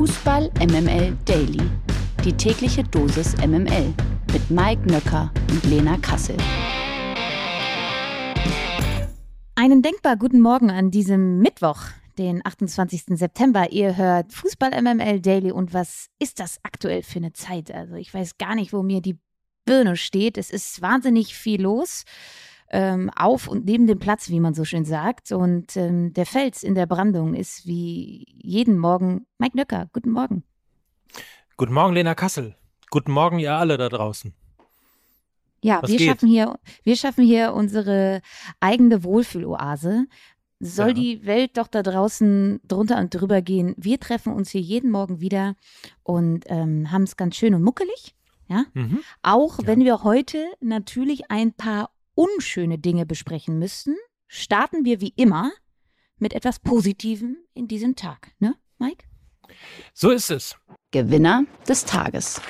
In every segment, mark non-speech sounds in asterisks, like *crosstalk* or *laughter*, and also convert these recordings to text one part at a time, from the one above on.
Fußball MML Daily. Die tägliche Dosis MML mit Mike Nöcker und Lena Kassel. Einen denkbar guten Morgen an diesem Mittwoch, den 28. September. Ihr hört Fußball MML Daily und was ist das aktuell für eine Zeit? Also ich weiß gar nicht, wo mir die Birne steht. Es ist wahnsinnig viel los ähm, auf und neben dem Platz, wie man so schön sagt. Und ähm, der Fels in der Brandung ist wie jeden Morgen Mike Nöcker. Guten Morgen. Guten Morgen, Lena Kassel. Guten Morgen, ihr alle da draußen. Ja, wir schaffen, hier, wir schaffen hier unsere eigene Wohlfühloase. Soll ja. die Welt doch da draußen drunter und drüber gehen. Wir treffen uns hier jeden Morgen wieder und ähm, haben es ganz schön und muckelig. Ja? Mhm. Auch ja. wenn wir heute natürlich ein paar unschöne Dinge besprechen müssten, starten wir wie immer mit etwas Positivem in diesem Tag. Ne, Mike? So ist es. Gewinner des Tages.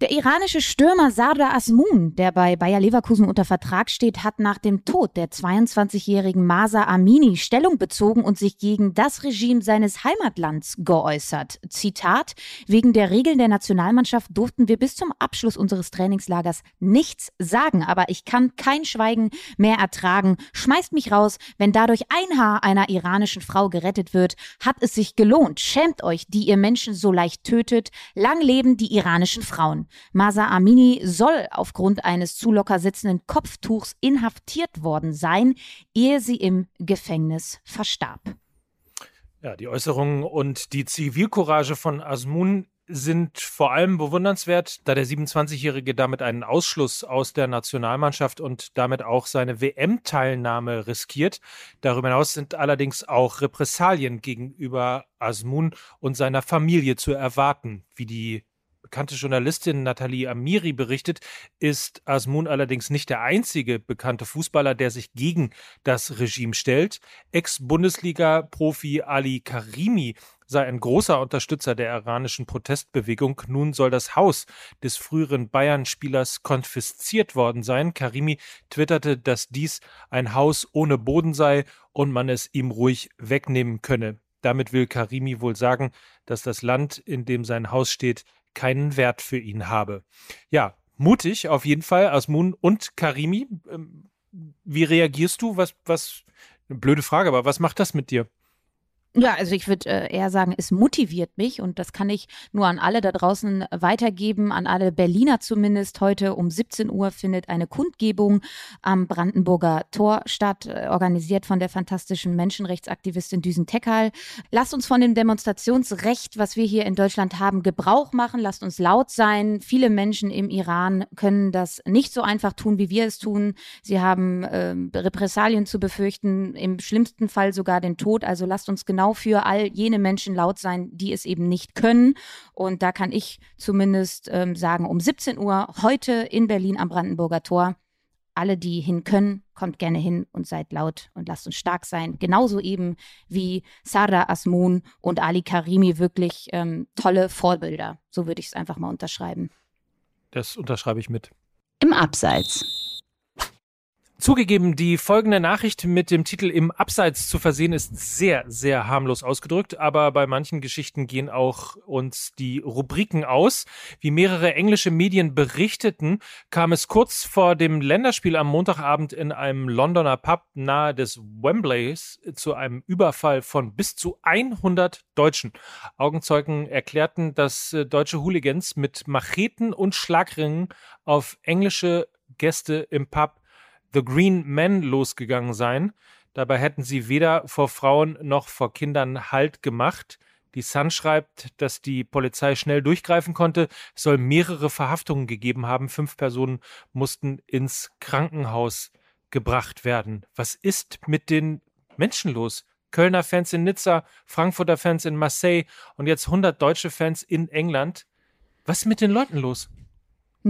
Der iranische Stürmer Sardar Asmun, der bei Bayer Leverkusen unter Vertrag steht, hat nach dem Tod der 22-jährigen Masa Amini Stellung bezogen und sich gegen das Regime seines Heimatlands geäußert. Zitat: Wegen der Regeln der Nationalmannschaft durften wir bis zum Abschluss unseres Trainingslagers nichts sagen, aber ich kann kein Schweigen mehr ertragen. Schmeißt mich raus, wenn dadurch ein Haar einer iranischen Frau gerettet wird, hat es sich gelohnt. Schämt euch, die ihr Menschen so leicht tötet. Lang leben die iranischen Frauen. Masa Amini soll aufgrund eines zu locker sitzenden Kopftuchs inhaftiert worden sein, ehe sie im Gefängnis verstarb. Ja, die Äußerungen und die Zivilcourage von Asmun sind vor allem bewundernswert, da der 27-Jährige damit einen Ausschluss aus der Nationalmannschaft und damit auch seine WM-Teilnahme riskiert. Darüber hinaus sind allerdings auch Repressalien gegenüber Asmun und seiner Familie zu erwarten, wie die bekannte Journalistin Nathalie Amiri berichtet, ist Asmun allerdings nicht der einzige bekannte Fußballer, der sich gegen das Regime stellt. Ex-Bundesliga-Profi Ali Karimi sei ein großer Unterstützer der iranischen Protestbewegung. Nun soll das Haus des früheren Bayern-Spielers konfisziert worden sein. Karimi twitterte, dass dies ein Haus ohne Boden sei und man es ihm ruhig wegnehmen könne. Damit will Karimi wohl sagen, dass das Land, in dem sein Haus steht, keinen Wert für ihn habe. Ja, mutig auf jeden Fall, Asmun und Karimi. Ähm, wie reagierst du? Was, was, eine blöde Frage, aber was macht das mit dir? Ja, also ich würde äh, eher sagen, es motiviert mich und das kann ich nur an alle da draußen weitergeben, an alle Berliner zumindest. Heute um 17 Uhr findet eine Kundgebung am Brandenburger Tor statt, äh, organisiert von der fantastischen Menschenrechtsaktivistin Düsen Teckal. Lasst uns von dem Demonstrationsrecht, was wir hier in Deutschland haben, Gebrauch machen. Lasst uns laut sein. Viele Menschen im Iran können das nicht so einfach tun, wie wir es tun. Sie haben äh, Repressalien zu befürchten, im schlimmsten Fall sogar den Tod. Also lasst uns genau genau für all jene Menschen laut sein, die es eben nicht können. Und da kann ich zumindest ähm, sagen, um 17 Uhr heute in Berlin am Brandenburger Tor. Alle, die hin können, kommt gerne hin und seid laut und lasst uns stark sein. Genauso eben wie Sarah Asmun und Ali Karimi wirklich ähm, tolle Vorbilder. So würde ich es einfach mal unterschreiben. Das unterschreibe ich mit. Im Abseits. Zugegeben, die folgende Nachricht mit dem Titel im Abseits zu versehen ist sehr, sehr harmlos ausgedrückt, aber bei manchen Geschichten gehen auch uns die Rubriken aus. Wie mehrere englische Medien berichteten, kam es kurz vor dem Länderspiel am Montagabend in einem Londoner Pub nahe des Wembleys zu einem Überfall von bis zu 100 Deutschen. Augenzeugen erklärten, dass äh, deutsche Hooligans mit Macheten und Schlagringen auf englische Gäste im Pub The Green Men losgegangen sein. Dabei hätten sie weder vor Frauen noch vor Kindern Halt gemacht. Die Sun schreibt, dass die Polizei schnell durchgreifen konnte. Es soll mehrere Verhaftungen gegeben haben. Fünf Personen mussten ins Krankenhaus gebracht werden. Was ist mit den Menschen los? Kölner Fans in Nizza, Frankfurter Fans in Marseille und jetzt 100 deutsche Fans in England. Was ist mit den Leuten los?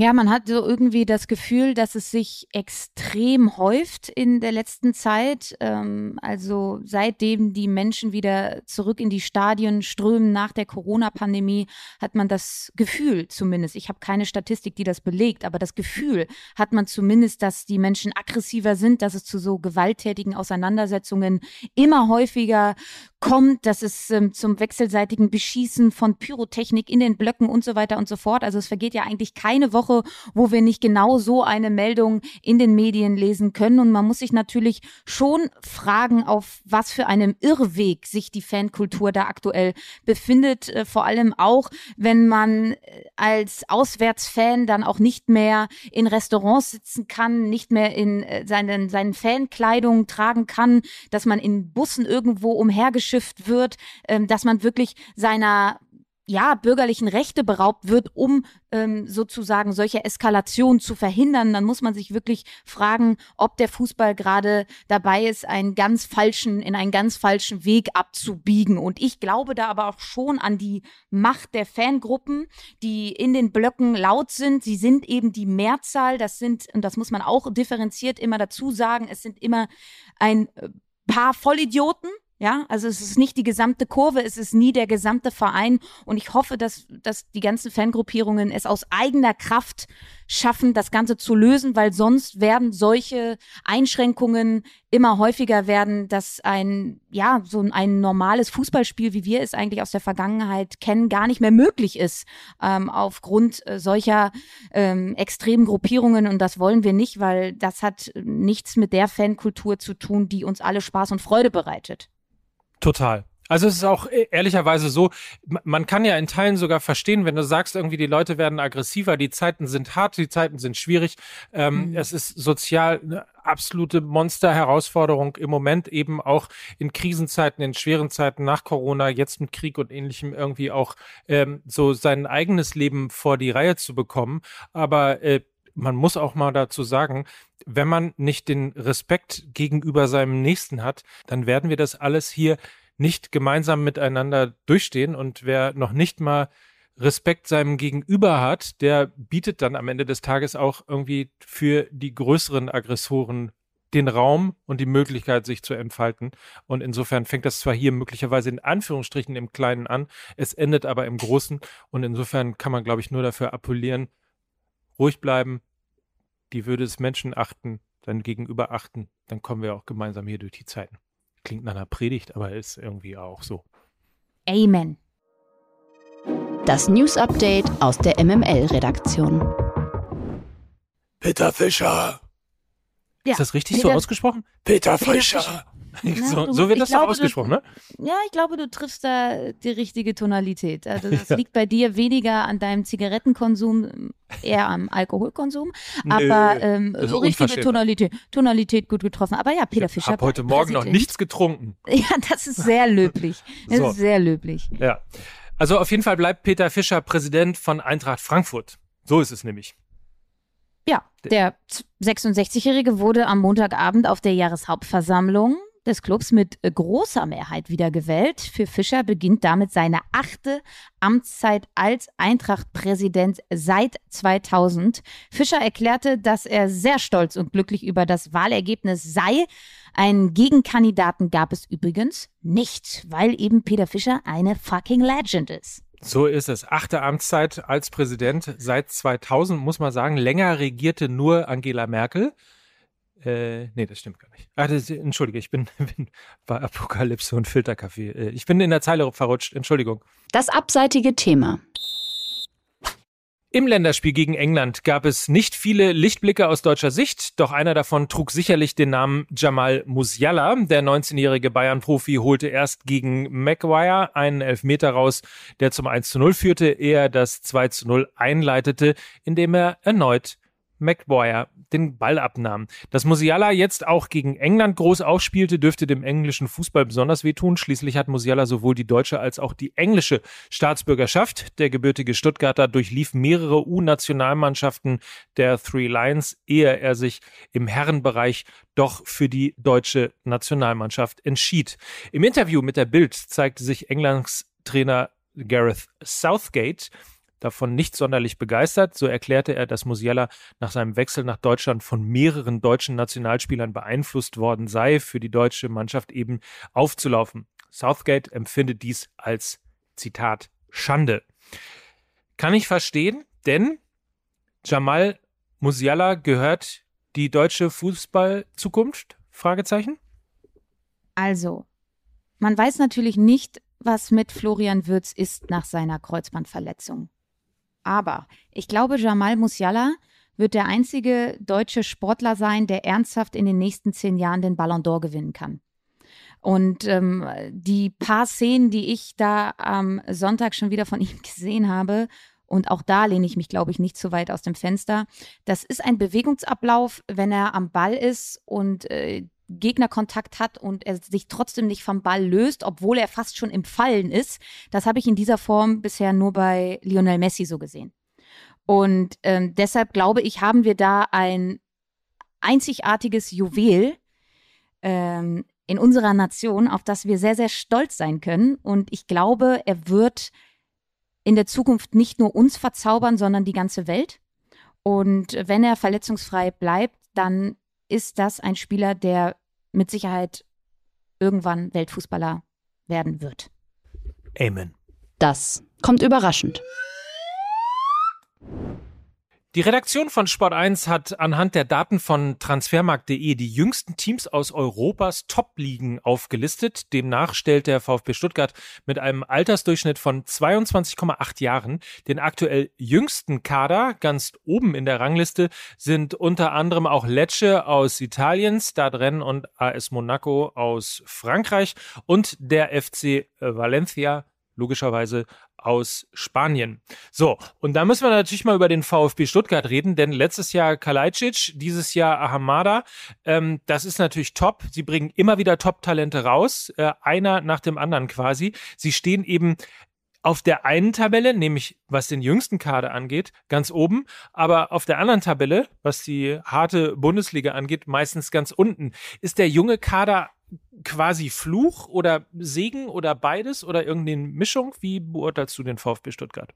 Ja, man hat so irgendwie das Gefühl, dass es sich extrem häuft in der letzten Zeit. Ähm, also seitdem die Menschen wieder zurück in die Stadien strömen nach der Corona-Pandemie, hat man das Gefühl zumindest, ich habe keine Statistik, die das belegt, aber das Gefühl hat man zumindest, dass die Menschen aggressiver sind, dass es zu so gewalttätigen Auseinandersetzungen immer häufiger kommt, dass es ähm, zum wechselseitigen Beschießen von Pyrotechnik in den Blöcken und so weiter und so fort. Also es vergeht ja eigentlich keine Woche, wo wir nicht genau so eine Meldung in den Medien lesen können. Und man muss sich natürlich schon fragen, auf was für einem Irrweg sich die Fankultur da aktuell befindet. Äh, vor allem auch, wenn man äh, als Auswärtsfan dann auch nicht mehr in Restaurants sitzen kann, nicht mehr in äh, seinen, seinen Fankleidung tragen kann, dass man in Bussen irgendwo umhergeschifft wird, ähm, dass man wirklich seiner ja, bürgerlichen Rechte beraubt wird, um ähm, sozusagen solche Eskalationen zu verhindern, dann muss man sich wirklich fragen, ob der Fußball gerade dabei ist, einen ganz falschen, in einen ganz falschen Weg abzubiegen. Und ich glaube da aber auch schon an die Macht der Fangruppen, die in den Blöcken laut sind. Sie sind eben die Mehrzahl. Das sind, und das muss man auch differenziert immer dazu sagen, es sind immer ein äh, paar Vollidioten, ja, also es ist nicht die gesamte Kurve, es ist nie der gesamte Verein. Und ich hoffe, dass, dass die ganzen Fangruppierungen es aus eigener Kraft schaffen, das Ganze zu lösen, weil sonst werden solche Einschränkungen immer häufiger werden, dass ein, ja, so ein normales Fußballspiel, wie wir es eigentlich aus der Vergangenheit kennen, gar nicht mehr möglich ist, ähm, aufgrund äh, solcher ähm, extremen Gruppierungen. Und das wollen wir nicht, weil das hat nichts mit der Fankultur zu tun, die uns alle Spaß und Freude bereitet. Total. Also es ist auch e-, ehrlicherweise so, man kann ja in Teilen sogar verstehen, wenn du sagst, irgendwie die Leute werden aggressiver, die Zeiten sind hart, die Zeiten sind schwierig. Ähm, mhm. Es ist sozial eine absolute Monster-Herausforderung im Moment eben auch in Krisenzeiten, in schweren Zeiten nach Corona, jetzt mit Krieg und ähnlichem irgendwie auch ähm, so sein eigenes Leben vor die Reihe zu bekommen. Aber äh, man muss auch mal dazu sagen, wenn man nicht den Respekt gegenüber seinem Nächsten hat, dann werden wir das alles hier nicht gemeinsam miteinander durchstehen. Und wer noch nicht mal Respekt seinem Gegenüber hat, der bietet dann am Ende des Tages auch irgendwie für die größeren Aggressoren den Raum und die Möglichkeit, sich zu entfalten. Und insofern fängt das zwar hier möglicherweise in Anführungsstrichen im Kleinen an, es endet aber im Großen. Und insofern kann man, glaube ich, nur dafür appellieren, ruhig bleiben, die Würde des Menschen achten, dann Gegenüber achten, dann kommen wir auch gemeinsam hier durch die Zeiten. Klingt nach einer Predigt, aber ist irgendwie auch so. Amen. Das News Update aus der MML-Redaktion. Peter Fischer. Ja, ist das richtig Peter, so ausgesprochen? Peter Fischer. Peter Fischer. *laughs* so, du, so, wird das glaube, ausgesprochen, ne? Ja, ich glaube, du triffst da die richtige Tonalität. Also das *laughs* ja. liegt bei dir weniger an deinem Zigarettenkonsum, eher am Alkoholkonsum. Aber ähm, so richtige Tonalität, Tonalität gut getroffen. Aber ja, Peter Fischer. Ich habe heute Morgen noch nichts getrunken. *laughs* Ja, das ist sehr löblich. Das so. ist sehr löblich. Ja. Also auf jeden Fall bleibt Peter Fischer Präsident von Eintracht Frankfurt. So ist es nämlich. Ja, der 66-Jährige wurde am Montagabend auf der Jahreshauptversammlung des Clubs mit äh, großer Mehrheit wiedergewählt. Für Fischer beginnt damit seine achte Amtszeit als Eintracht-Präsident seit 2000. Fischer erklärte, dass er sehr stolz und glücklich über das Wahlergebnis sei. Einen Gegenkandidaten gab es übrigens nicht, weil eben Peter Fischer eine fucking Legend ist. So ist es. Achte Amtszeit als Präsident seit 2000, muss man sagen. Länger regierte nur Angela Merkel. Äh, nee, das stimmt gar nicht. Ah, das, entschuldige, ich bin, *laughs* bin bei Apokalypse und Filterkaffee. Äh, ich bin in der Zeile verrutscht, Entschuldigung. Das abseitige Thema. Im Länderspiel gegen England gab es nicht viele Lichtblicke aus deutscher Sicht, doch einer davon trug sicherlich den Namen Jamal Musiala. Der 19-jährige Bayern-Profi holte erst gegen Maguire einen Elfmeter raus, der zum 1 zu 0 führte, ehe er das 2 zu 0 einleitete, indem er erneut Maguire den Ball abnahm. Dass Musiala jetzt auch gegen England groß aufspielte, dürfte dem englischen Fußball besonders wehtun. Schließlich hat Musiala sowohl die deutsche als auch die englische Staatsbürgerschaft. Der gebürtige Stuttgarter durchlief mehrere U-Nationalmannschaften der Three Lions, ehe er sich im Herrenbereich doch für die deutsche Nationalmannschaft entschied. Im Interview mit der Bild zeigte sich Englands Trainer Gareth Southgate davon nicht sonderlich begeistert. So erklärte er, dass Musiala nach seinem Wechsel nach Deutschland von mehreren deutschen Nationalspielern beeinflusst worden sei, für die deutsche Mannschaft eben aufzulaufen. Southgate empfindet dies als Zitat Schande. Kann ich verstehen, denn Jamal Musiala gehört die deutsche Fußballzukunft? Fragezeichen. Also, man weiß natürlich nicht, was mit Florian Würz ist nach seiner Kreuzbandverletzung. Aber ich glaube, Jamal Musiala wird der einzige deutsche Sportler sein, der ernsthaft in den nächsten zehn Jahren den Ballon d'Or gewinnen kann. Und ähm, die paar Szenen, die ich da am Sonntag schon wieder von *laughs* ihm gesehen habe, und auch da lehne ich mich, glaube ich, nicht zu weit aus dem Fenster. Das ist ein Bewegungsablauf, wenn er am Ball ist und äh, Gegnerkontakt hat und er sich trotzdem nicht vom Ball löst, obwohl er fast schon im Fallen ist. Das habe ich in dieser Form bisher nur bei Lionel Messi so gesehen. Und ähm, deshalb glaube ich, haben wir da ein einzigartiges Juwel ähm, in unserer Nation, auf das wir sehr, sehr stolz sein können. Und ich glaube, er wird in der Zukunft nicht nur uns verzaubern, sondern die ganze Welt. Und wenn er verletzungsfrei bleibt, dann ist das ein Spieler, der mit Sicherheit irgendwann Weltfußballer werden wird. Amen. Das kommt überraschend. Die Redaktion von Sport 1 hat anhand der Daten von transfermarkt.de die jüngsten Teams aus Europas Top-Ligen aufgelistet. Demnach stellt der VfB Stuttgart mit einem Altersdurchschnitt von 22,8 Jahren den aktuell jüngsten Kader. Ganz oben in der Rangliste sind unter anderem auch Lecce aus Italien, Stade und AS Monaco aus Frankreich und der FC Valencia logischerweise aus Spanien. So, und da müssen wir natürlich mal über den VfB Stuttgart reden, denn letztes Jahr Kalajdzic, dieses Jahr Ahamada. Ähm, das ist natürlich top. Sie bringen immer wieder Top-Talente raus, äh, einer nach dem anderen quasi. Sie stehen eben auf der einen Tabelle, nämlich was den jüngsten Kader angeht, ganz oben, aber auf der anderen Tabelle, was die harte Bundesliga angeht, meistens ganz unten. Ist der junge Kader quasi Fluch oder Segen oder beides oder irgendeine Mischung? Wie beurteilst du den VfB Stuttgart?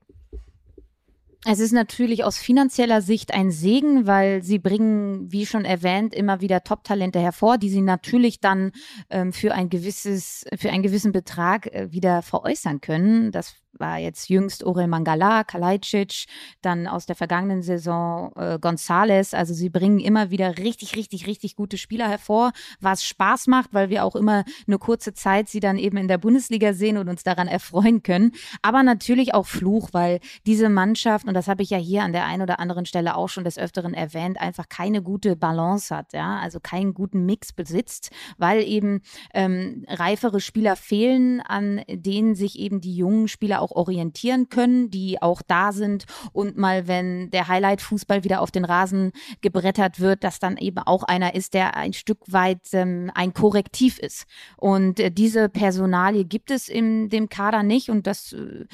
Es ist natürlich aus finanzieller Sicht ein Segen, weil sie bringen, wie schon erwähnt, immer wieder Top-Talente hervor, die sie natürlich dann ähm, für ein gewisses, für einen gewissen Betrag äh, wieder veräußern können. Das war jetzt jüngst Orel Mangala, Kalajdzic, dann aus der vergangenen Saison äh, Gonzales. Also sie bringen immer wieder richtig, richtig, richtig gute Spieler hervor, was Spaß macht, weil wir auch immer eine kurze Zeit sie dann eben in der Bundesliga sehen und uns daran erfreuen können. Aber natürlich auch Fluch, weil diese Mannschaft, und das habe ich ja hier an der einen oder anderen Stelle auch schon des Öfteren erwähnt, einfach keine gute Balance hat, ja, also keinen guten Mix besitzt, weil eben ähm, reifere Spieler fehlen, an denen sich eben die jungen Spieler auch orientieren können, die auch da sind und mal, wenn der Highlight-Fußball wieder auf den Rasen gebrettert wird, dass dann eben auch einer ist, der ein Stück weit ähm, ein Korrektiv ist. Und äh, diese Personalie gibt es in dem Kader nicht und das äh,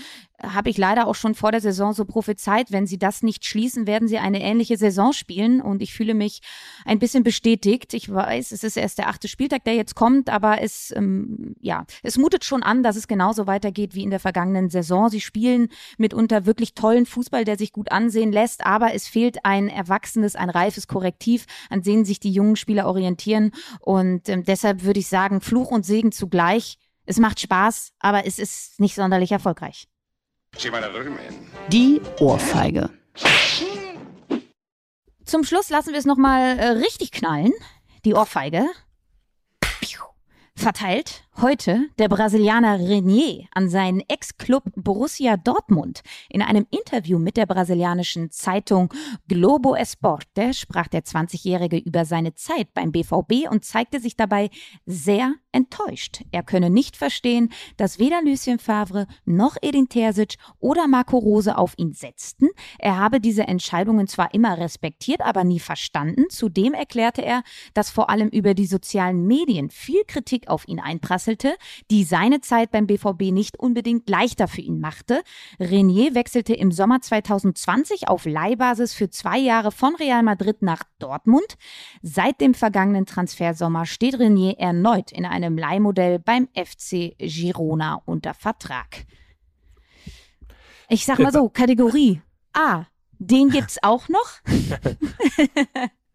habe ich leider auch schon vor der Saison so prophezeit. Wenn sie das nicht schließen, werden sie eine ähnliche Saison spielen. Und ich fühle mich ein bisschen bestätigt. Ich weiß, es ist erst der achte Spieltag, der jetzt kommt, aber es, ähm, ja, es mutet schon an, dass es genauso weitergeht wie in der vergangenen Saison. Sie spielen mitunter wirklich tollen Fußball, der sich gut ansehen lässt, aber es fehlt ein erwachsenes, ein reifes Korrektiv, an denen sich die jungen Spieler orientieren. Und ähm, deshalb würde ich sagen, Fluch und Segen zugleich. Es macht Spaß, aber es ist nicht sonderlich erfolgreich. Die Ohrfeige. Zum Schluss lassen wir es nochmal äh, richtig knallen. Die Ohrfeige. Verteilt heute der Brasilianer Renier an seinen Ex-Club Borussia Dortmund. In einem Interview mit der brasilianischen Zeitung Globo Esporte sprach der 20-Jährige über seine Zeit beim BVB und zeigte sich dabei sehr enttäuscht. Er könne nicht verstehen, dass weder Lucien Favre noch Edin Terzic oder Marco Rose auf ihn setzten. Er habe diese Entscheidungen zwar immer respektiert, aber nie verstanden. Zudem erklärte er, dass vor allem über die sozialen Medien viel Kritik auf ihn einprasselte, die seine Zeit beim BVB nicht unbedingt leichter für ihn machte. Renier wechselte im Sommer 2020 auf Leihbasis für zwei Jahre von Real Madrid nach Dortmund. Seit dem vergangenen Transfersommer steht Renier erneut in einem Leihmodell beim FC Girona unter Vertrag. Ich sag mal so, Kategorie A. Den gibt's auch noch. *laughs*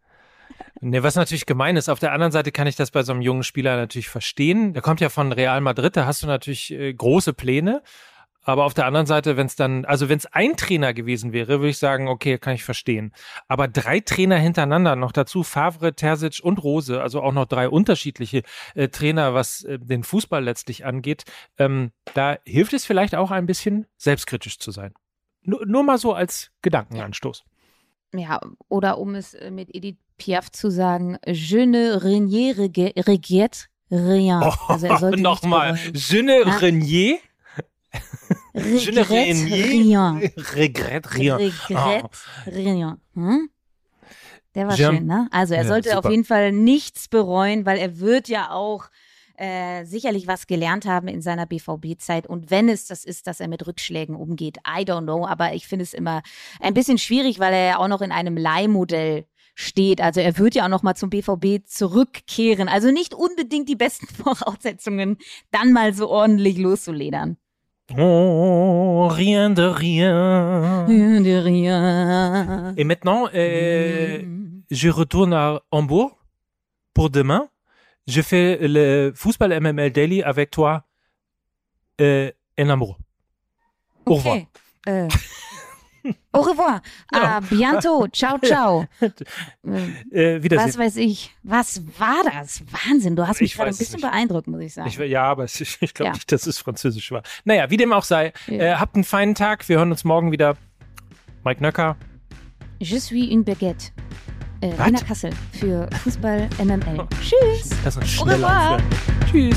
Ne, was natürlich gemein ist. Auf der anderen Seite kann ich das bei so einem jungen Spieler natürlich verstehen. Der kommt ja von Real Madrid, da hast du natürlich äh, große Pläne. Aber auf der anderen Seite, wenn es dann, also wenn es ein Trainer gewesen wäre, würde ich sagen, okay, kann ich verstehen. Aber drei Trainer hintereinander, noch dazu Favre, Terzic und Rose, also auch noch drei unterschiedliche äh, Trainer, was äh, den Fußball letztlich angeht, ähm, da hilft es vielleicht auch ein bisschen selbstkritisch zu sein. Nur, nur mal so als Gedankenanstoß. Ja, oder um es äh, mit Edith Piaf zu sagen, je ne renier regrette rien. Oh, also er sollte Nochmal, je ne ja. renier Je ne rien. Regrette rien. Regrette oh. rien. Hm? Der war schön, ne? Also er ja, sollte super. auf jeden Fall nichts bereuen, weil er wird ja auch äh, sicherlich was gelernt haben in seiner BVB-Zeit. Und wenn es das ist, dass er mit Rückschlägen umgeht, I don't know. Aber ich finde es immer ein bisschen schwierig, weil er ja auch noch in einem Leihmodell steht. Also er wird ja auch noch mal zum BVB zurückkehren. Also nicht unbedingt die besten *laughs* Voraussetzungen, dann mal so ordentlich loszuledern. Oh, rien de rien. Rien de rien. Et maintenant, euh, mm. je retourne à Hambourg pour demain. Je fais le Fußball MML Daily avec toi euh, in Hambourg. Au revoir. Euh, Au revoir. Ja. A bientôt. Ciao, *laughs* ciao. äh, was weiß ich. Was war das? Wahnsinn. Du hast mich gerade ein bisschen nicht. beeindruckt, muss ich sagen. Ich, ja, aber *laughs* ich, ich glaube ja. nicht, dass es Französisch war. Naja, wie dem auch sei. Ja. Äh, habt einen feinen Tag. Wir hören uns morgen wieder. Mike Nöcker. Je suis une baguette. Äh, Rina Kassel für Fußball MML. Oh. Tschüss. Das ist ein Tschüss.